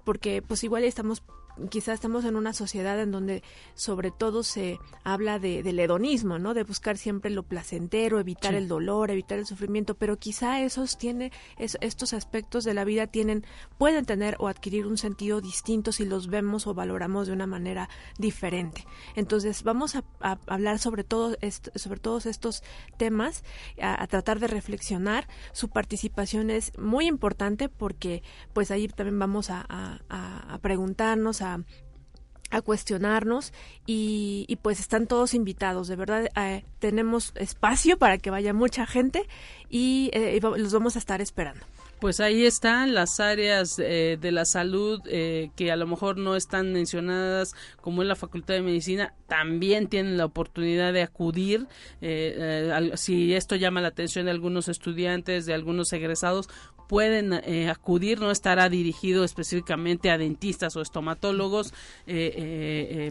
porque pues igual estamos quizás estamos en una sociedad en donde sobre todo se habla de, del hedonismo, ¿no? De buscar siempre lo placentero, evitar el dolor, evitar el sufrimiento, pero quizá esos tiene, estos aspectos de la vida tienen, pueden tener o adquirir un sentido distinto si los vemos o valoramos de una manera diferente. Entonces vamos a, hablar sobre todo sobre todos estos temas, a, tratar de reflexionar. Su participación es muy importante porque pues ahí también vamos a, a preguntarnos, a cuestionarnos y, pues están todos invitados, de verdad eh, tenemos espacio para que vaya mucha gente y eh, los vamos a estar esperando.
Pues ahí están las áreas eh, de la salud eh, que a lo mejor no están mencionadas como en la Facultad de Medicina, también tienen la oportunidad de acudir. Eh, si esto llama la atención de algunos estudiantes, de algunos egresados, pueden acudir, no estará dirigido específicamente a dentistas o estomatólogos,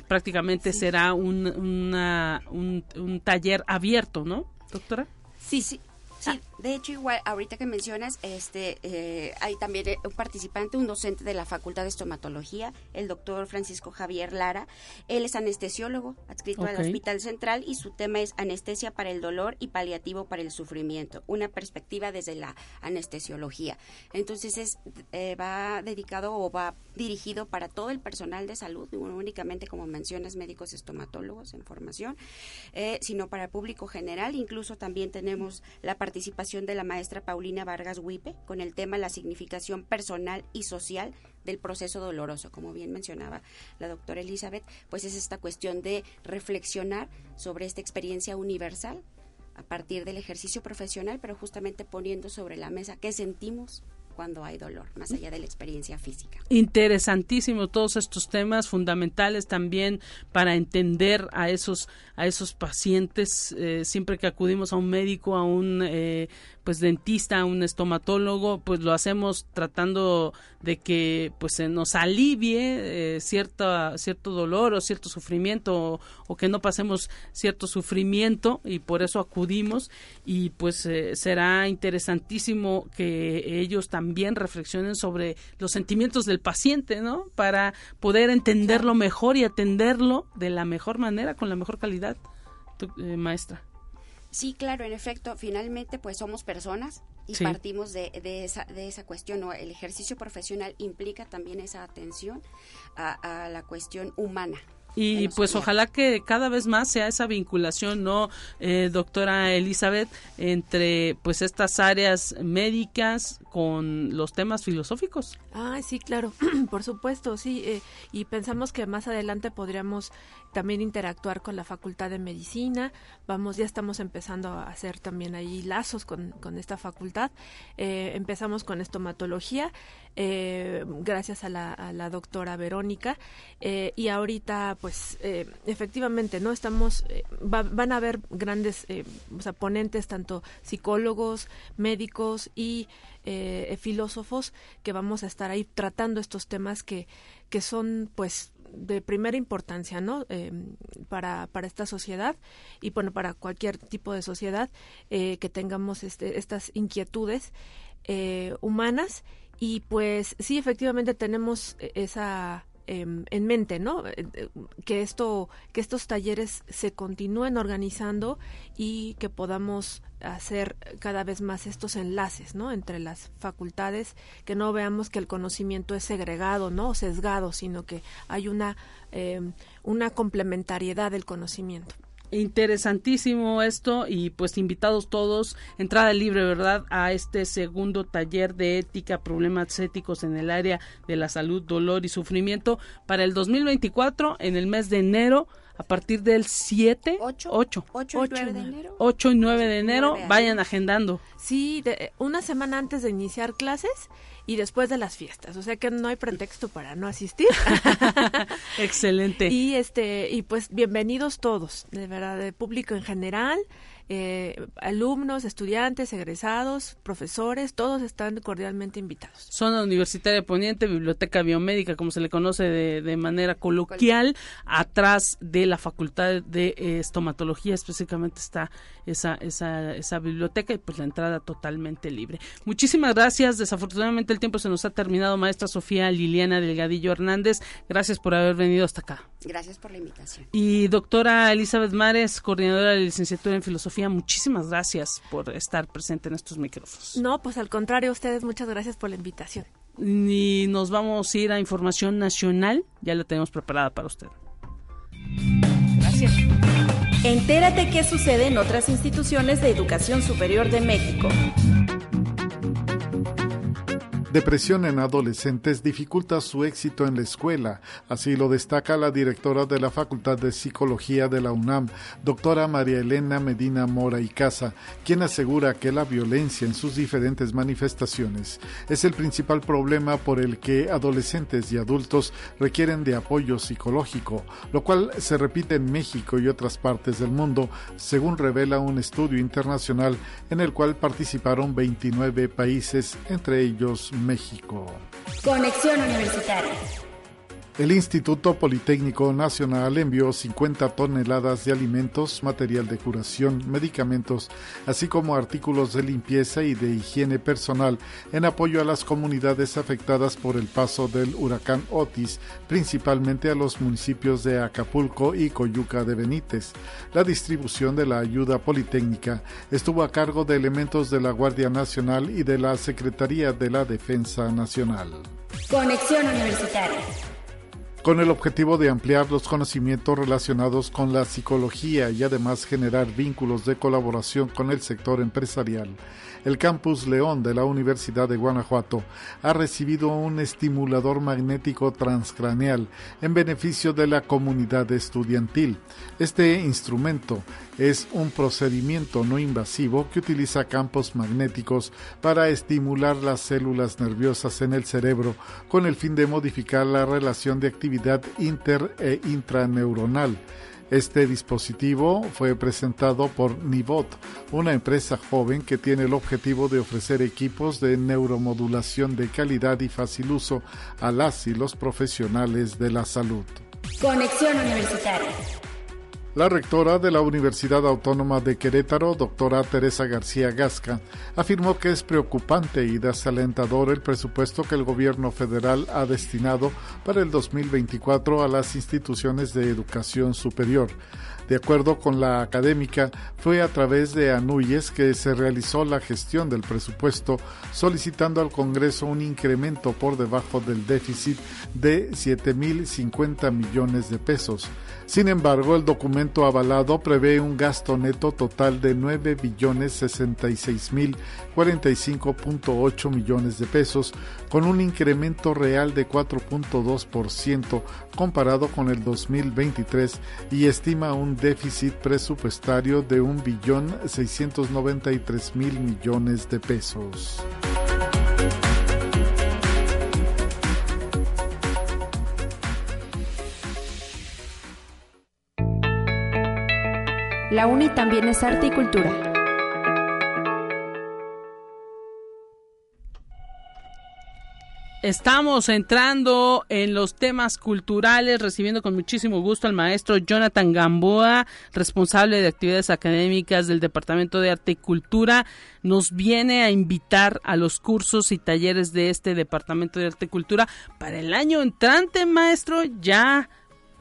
prácticamente será un, un, un taller abierto, ¿no, doctora?
Sí, sí, Sí, de hecho, igual, ahorita que mencionas, este, eh, hay también eh, un participante, un docente de la Facultad de Estomatología, el doctor Francisco Javier Lara. Él es anestesiólogo, adscrito al Hospital Central, y su tema es anestesia para el dolor y paliativo para el sufrimiento, una perspectiva desde la anestesiología. Entonces, es, eh, va dedicado o va dirigido para todo el personal de salud, no únicamente, como mencionas, médicos estomatólogos en formación, sino para el público general. Incluso también tenemos la participación de la maestra Paulina Vargas Huipe con el tema la significación personal y social del proceso doloroso. Como bien mencionaba la doctora Elizabeth, pues es esta cuestión de reflexionar sobre esta experiencia universal a partir del ejercicio profesional, pero justamente poniendo sobre la mesa qué sentimos cuando hay dolor, más allá de la experiencia física.
Interesantísimo todos estos temas fundamentales también para entender a esos a esos pacientes eh, siempre que acudimos a un médico, a un eh, pues dentista, un estomatólogo, pues lo hacemos tratando de que pues se nos alivie eh, cierta, cierto dolor o cierto sufrimiento o, que no pasemos cierto sufrimiento y por eso acudimos y pues eh, será interesantísimo que ellos también reflexionen sobre los sentimientos del paciente, ¿no? Para poder entenderlo mejor y atenderlo de la mejor manera, con la mejor calidad, eh, maestra.
Sí, claro, en efecto, finalmente pues somos personas y partimos de, de, esa, de esa cuestión. ¿no? El ejercicio profesional implica también esa atención a, a la cuestión humana.
Y pues ojalá que cada vez más sea esa vinculación, ¿no, eh, doctora Elizabeth, entre pues estas áreas médicas con los temas filosóficos?
Ah, sí, claro, por supuesto, sí. Eh, y pensamos que más adelante podríamos también interactuar con la Facultad de Medicina. Vamos, ya estamos empezando a hacer también ahí lazos con, con esta facultad. Eh, empezamos con estomatología eh, gracias a la, a la, doctora Verónica. Eh, y ahorita, pues, eh, efectivamente, ¿no? Estamos, eh, van a haber grandes sea, ponentes, tanto psicólogos, médicos y filósofos, que vamos a estar ahí tratando estos temas que, que son, pues, de primera importancia, ¿no? para, para esta sociedad y bueno, para cualquier tipo de sociedad que tengamos este, estas inquietudes humanas y pues sí, efectivamente tenemos esa em, en mente, ¿no? Eh, eh, que esto, que estos talleres se continúen organizando y que podamos hacer cada vez más estos enlaces, ¿no? Entre las facultades, que no veamos que el conocimiento es segregado, ¿no? O sesgado, sino que hay una em, una complementariedad del conocimiento.
Interesantísimo esto y pues invitados todos, entrada libre, ¿verdad? A este segundo taller de ética, problemas éticos en el área de la salud, dolor y sufrimiento para el 2024 en el mes de enero a partir del 7,
8,
8,
8 y 9 de enero.
8 y 9 de enero, vayan agendando.
Sí, de, una semana antes de iniciar clases y después de las fiestas, o sea que no hay pretexto para no asistir.
Excelente.
Y este y pues bienvenidos todos, de verdad, de público en general, eh, alumnos, estudiantes, egresados, profesores, todos están cordialmente invitados.
Zona Universitaria Poniente, Biblioteca Biomédica, como se le conoce de, manera coloquial, atrás de la Facultad de Estomatología específicamente está esa, esa, esa biblioteca y pues la entrada totalmente libre. Muchísimas gracias. Desafortunadamente el tiempo se nos ha terminado, maestra Sofía Liliana Delgadillo Hernández. Gracias por haber venido hasta acá.
Gracias por la invitación.
Y doctora Elizabeth Mares, coordinadora de licenciatura en Filosofía, muchísimas gracias por estar presente en estos micrófonos.
No, pues al contrario, ustedes muchas gracias por la invitación.
Y nos vamos a ir a información nacional, ya la tenemos preparada para usted.
Gracias. Entérate qué sucede en otras instituciones de educación superior de México.
Depresión en adolescentes dificulta su éxito en la escuela, así lo destaca la directora de la Facultad de Psicología de la UNAM, doctora María Elena Medina Mora y Casa, quien asegura que la violencia en sus diferentes manifestaciones es el principal problema por el que adolescentes y adultos requieren de apoyo psicológico, lo cual se repite en México y otras partes del mundo, según revela un estudio internacional en el cual participaron 29 países, entre ellos México.
Conexión Universitaria.
El Instituto Politécnico Nacional envió 50 toneladas de alimentos, material de curación, medicamentos, así como artículos de limpieza y de higiene personal en apoyo a las comunidades afectadas por el paso del huracán Otis, principalmente a los municipios de Acapulco y Coyuca de Benítez. La distribución de la ayuda politécnica estuvo a cargo de elementos de la Guardia Nacional y de la Secretaría de la Defensa Nacional.
Conexión Universitaria
con el objetivo de ampliar los conocimientos relacionados con la psicología y además generar vínculos de colaboración con el sector empresarial el Campus León de la Universidad de Guanajuato ha recibido un estimulador magnético transcraneal en beneficio de la comunidad estudiantil. Este instrumento es un procedimiento no invasivo que utiliza campos magnéticos para estimular las células nerviosas en el cerebro con el fin de modificar la relación de actividad inter e intraneuronal este dispositivo fue presentado por Nibot, una empresa joven que tiene el objetivo de ofrecer equipos de neuromodulación de calidad y fácil uso a las y los profesionales de la salud.
Conexión Universitaria.
La rectora de la Universidad Autónoma de Querétaro, doctora Teresa García Gasca, afirmó que es preocupante y desalentador el presupuesto que el gobierno federal ha destinado para el 2024 a las instituciones de educación superior. De acuerdo con la académica, fue a través de Anuyes que se realizó la gestión del presupuesto, solicitando al Congreso un incremento por debajo del déficit de 7.050 millones de pesos. Sin embargo, el documento avalado prevé un gasto neto total de 9 billones 66 mil 45.8 millones de pesos, con un incremento real de 4.2% comparado con el 2023 y estima un déficit presupuestario de 1 billón 693 mil millones de pesos.
La UNI también es arte y cultura.
Estamos entrando en los temas culturales, recibiendo con muchísimo gusto al maestro Jonathan Gamboa, responsable de actividades académicas del Departamento de Arte y Cultura. Nos viene a invitar a los cursos y talleres de este Departamento de Arte y Cultura para el año entrante, maestro. Ya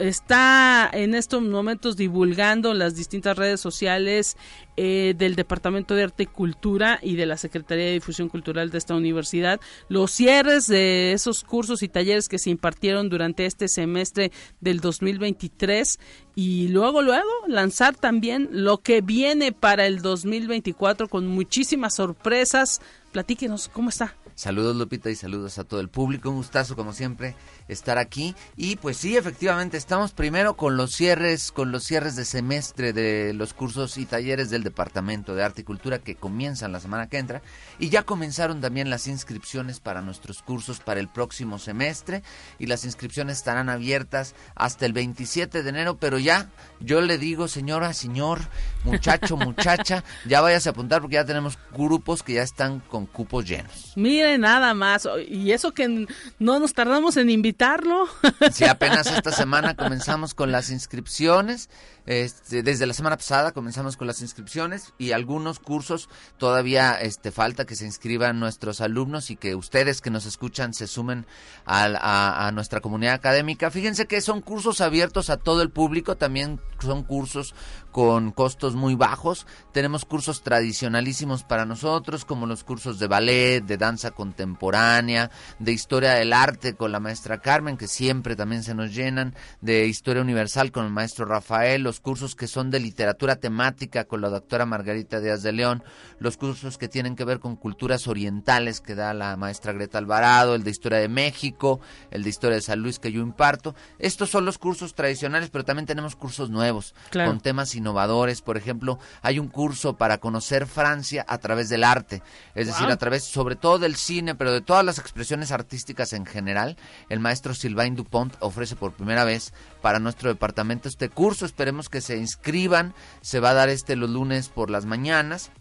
está en estos momentos divulgando las distintas redes sociales eh, del Departamento de Arte y Cultura y de la Secretaría de Difusión Cultural de esta universidad los cierres de esos cursos y talleres que se impartieron durante este semestre del 2023 y luego luego lanzar también lo que viene para el 2024 con muchísimas sorpresas. Platíquenos cómo está.
Saludos Lupita y saludos a todo el público. Un gustazo como siempre estar aquí. Y pues sí, efectivamente, estamos primero con los cierres, con los cierres de semestre de los cursos y talleres del Departamento de Arte y Cultura que comienzan la semana que entra. Y ya comenzaron también las inscripciones para nuestros cursos para el próximo semestre. Y las inscripciones estarán abiertas hasta el 27 de enero. Pero ya, yo le digo, señora, señor, muchacho, muchacha, ya vayas a apuntar porque ya tenemos grupos que ya están con cupos llenos.
Mire, nada más. Y eso que no nos tardamos en invitarlo.
Sí, apenas esta semana comenzamos con las inscripciones. Este, desde la semana pasada comenzamos con las inscripciones y algunos cursos todavía este, falta que se inscriban nuestros alumnos y que ustedes que nos escuchan se sumen a, a nuestra comunidad académica. Fíjense que son cursos abiertos a todo el público, también son cursos con costos muy bajos. Tenemos cursos tradicionalísimos para nosotros, como los cursos de ballet, de danza contemporánea, de historia del arte con la maestra Carmen, que siempre también se nos llenan, de historia universal con el maestro Rafael, los cursos que son de literatura temática con la doctora Margarita Díaz de León, los cursos que tienen que ver con culturas orientales que da la maestra Greta Alvarado, el de historia de México, el de historia de San Luis que yo imparto. Estos son los cursos tradicionales, pero también tenemos cursos nuevos con temas innovadores. Por ejemplo, hay un curso para conocer Francia a través del arte, es decir, a través sobre todo del cine, pero de todas las expresiones artísticas en general. El maestro Sylvain Dupont ofrece por primera vez para nuestro departamento este curso. Esperemos que se inscriban. Se va a dar este los lunes por las mañanas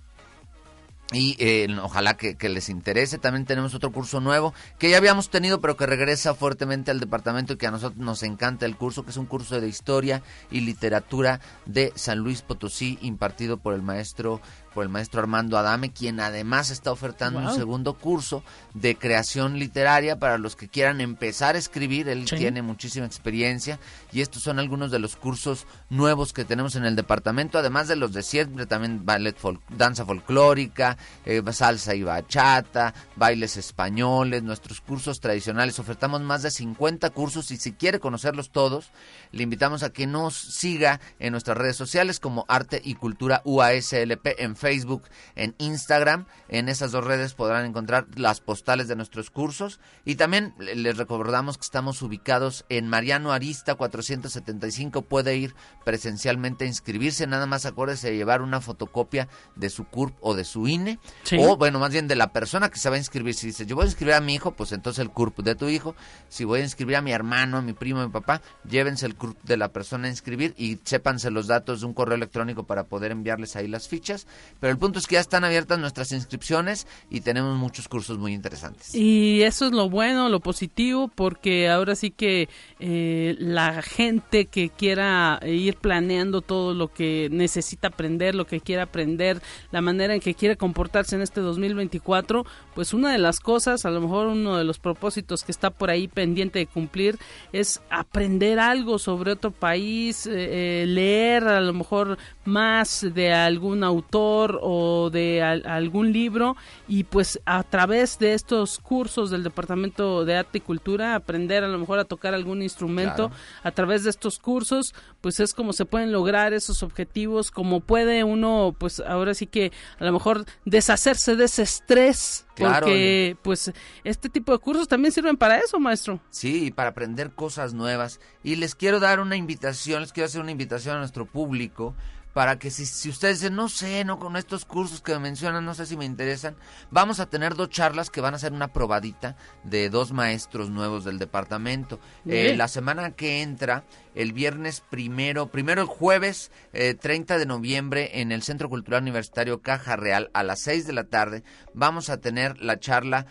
y eh, ojalá que, les interese. También tenemos otro curso nuevo que ya habíamos tenido, pero que regresa fuertemente al departamento y que a nosotros nos encanta el curso, que es un curso de historia y literatura de San Luis Potosí, impartido por el maestro por el maestro Armando Adame, quien además está ofertando un segundo curso de creación literaria para los que quieran empezar a escribir. Él tiene muchísima experiencia y estos son algunos de los cursos nuevos que tenemos en el departamento, además de los de siempre, también ballet danza folclórica, eh, salsa y bachata, bailes españoles, nuestros cursos tradicionales. Ofertamos más de 50 cursos y si quiere conocerlos todos, le invitamos a que nos siga en nuestras redes sociales como Arte y Cultura UASLP en Facebook, en Instagram. En esas dos redes podrán encontrar las postales de nuestros cursos. Y también les recordamos que estamos ubicados en Mariano Arista 475. Puede ir presencialmente a inscribirse. Nada más acuérdese de llevar una fotocopia de su CURP o de su INE. O bueno, más bien de la persona que se va a inscribir. Si dice, yo voy a inscribir a mi hijo, pues entonces el CURP de tu hijo. Si voy a inscribir a mi hermano, a mi primo, a mi papá, llévense el CURP de la persona a inscribir y sépanse los datos de un correo electrónico para poder enviarles ahí las fichas. Pero el punto es que ya están abiertas nuestras inscripciones y tenemos muchos cursos muy interesantes.
Y eso es lo bueno, lo positivo, porque ahora sí que eh, la gente que quiera ir planeando todo lo que necesita aprender, lo que quiera aprender, la manera en que quiere comportarse en este 2024, pues una de las cosas, a lo mejor uno de los propósitos que está por ahí pendiente de cumplir es aprender algo sobre otro país, eh, eh, leer a lo mejor más de algún autor o de algún libro y pues a través de estos cursos del Departamento de Arte y Cultura aprender a lo mejor a tocar algún instrumento a través de estos cursos pues es como se pueden lograr esos objetivos como puede uno pues ahora sí que a lo mejor deshacerse de ese estrés porque pues este tipo de cursos también sirven para eso maestro.
Sí para aprender cosas nuevas. Y les quiero dar una invitación les quiero hacer una invitación a nuestro público para que si, si ustedes dicen, no sé, no con estos cursos que me mencionan, no sé si me interesan, vamos a tener dos charlas que van a ser una probadita de dos maestros nuevos del departamento. Eh, la semana que entra, el viernes primero, primero el jueves 30 eh, de noviembre en el Centro Cultural Universitario Caja Real a las 6 de la tarde, vamos a tener la charla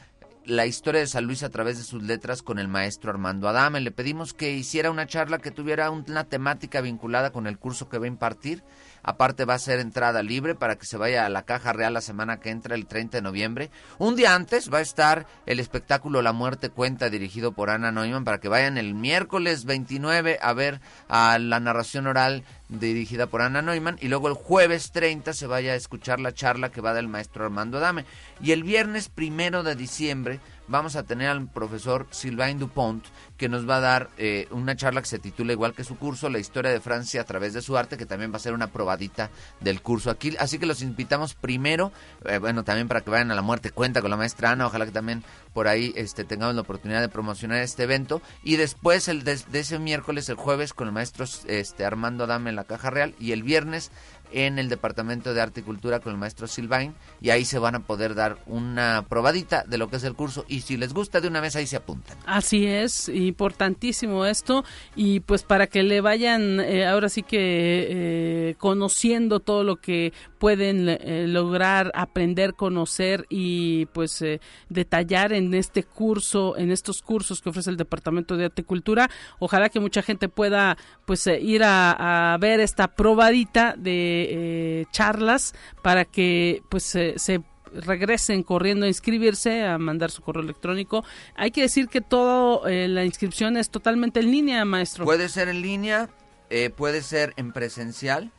la historia de San Luis a través de sus letras con el maestro Armando Adame. Le pedimos que hiciera una charla que tuviera una temática vinculada con el curso que va a impartir Aparte va a ser entrada libre para que se vaya a la Caja Real la semana que entra, el 30 de noviembre. Un día antes va a estar el espectáculo La Muerte Cuenta, dirigido por Ana Neumann, para que vayan el miércoles 29 a ver a la narración oral dirigida por Ana Neumann, y luego el jueves 30 se vaya a escuchar la charla que va del maestro Armando Adame. Y el viernes primero de diciembre vamos a tener al profesor Sylvain Dupont, que nos va a dar eh, una charla que se titula igual que su curso, La historia de Francia a través de su arte, que también va a ser una probadita del curso aquí. Así que los invitamos primero, eh, bueno, también para que vayan a la muerte cuenta con la maestra Ana, ojalá que también por ahí este, tengamos la oportunidad de promocionar este evento. Y después el de, ese miércoles, el jueves, con el maestro este, Armando Dame en la Caja Real, y el viernes en el Departamento de Arte y Cultura con el maestro Silvain y ahí se van a poder dar una probadita de lo que es el curso y si les gusta de una vez ahí se apuntan.
Así es, importantísimo esto y pues para que le vayan eh, ahora sí que eh, conociendo todo lo que pueden eh, lograr aprender, conocer y pues detallar en este curso, en estos cursos que ofrece el Departamento de Arte y Cultura. Ojalá que mucha gente pueda pues ir a ver esta probadita de eh, charlas para que pues se regresen corriendo a inscribirse, a mandar su correo electrónico. Hay que decir que toda eh, la inscripción es totalmente en línea, maestro.
Puede ser en línea, eh, puede ser en presencial.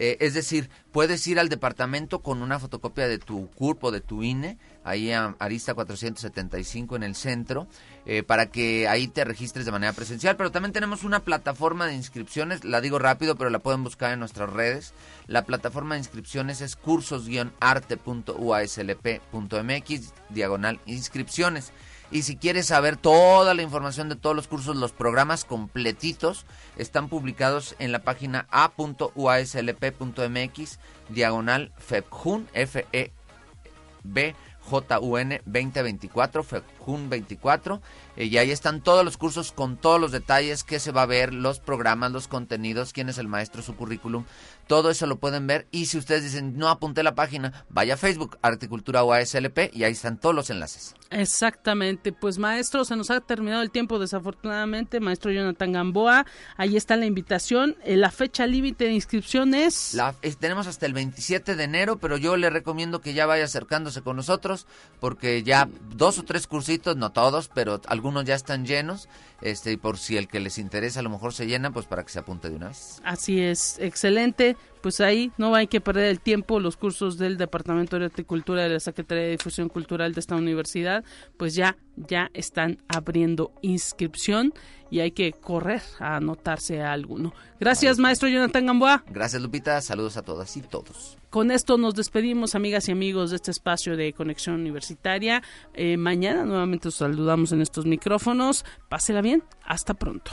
Es decir, puedes ir al departamento con una fotocopia de tu CURP de tu INE, ahí a Arista 475 en el centro, eh, para que ahí te registres de manera presencial. Pero también tenemos una plataforma de inscripciones, la digo rápido, pero la pueden buscar en nuestras redes. La plataforma de inscripciones es cursos-arte.uaslp.mx, diagonal inscripciones. Y si quieres saber toda la información de todos los cursos, los programas completitos están publicados en la página a.uaslp.mx, diagonal FEBJUN, F-E-B JUN 2024, FEJUN 24, y ahí están todos los cursos con todos los detalles, qué se va a ver, los programas, los contenidos, quién es el maestro, su currículum, todo eso lo pueden ver. Y si ustedes dicen, no apunté la página, vaya a Facebook, Articultura UASLP, y ahí están todos los enlaces.
Exactamente. Pues maestro, se nos ha terminado el tiempo desafortunadamente. Maestro Jonathan Gamboa, ahí está la invitación. Eh, la fecha límite de inscripción es...
La, tenemos hasta el 27 de enero, pero yo le recomiendo que ya vaya acercándose con nosotros, porque ya dos o tres cursitos, no todos, pero algunos ya están llenos este y por si el que les interesa a lo mejor se llena, pues para que se apunte de una vez.
Así es, excelente. Pues ahí no hay que perder el tiempo. Los cursos del Departamento de Cultura de la Secretaría de Difusión Cultural de esta universidad, pues ya ya están abriendo inscripción y hay que correr a anotarse a alguno. Gracias, maestro Jonathan Gamboa.
Gracias, Lupita. Saludos a todas y todos.
Con esto nos despedimos, amigas y amigos de este espacio de conexión universitaria. Eh, mañana nuevamente os saludamos en estos micrófonos. Pásela bien. Hasta pronto.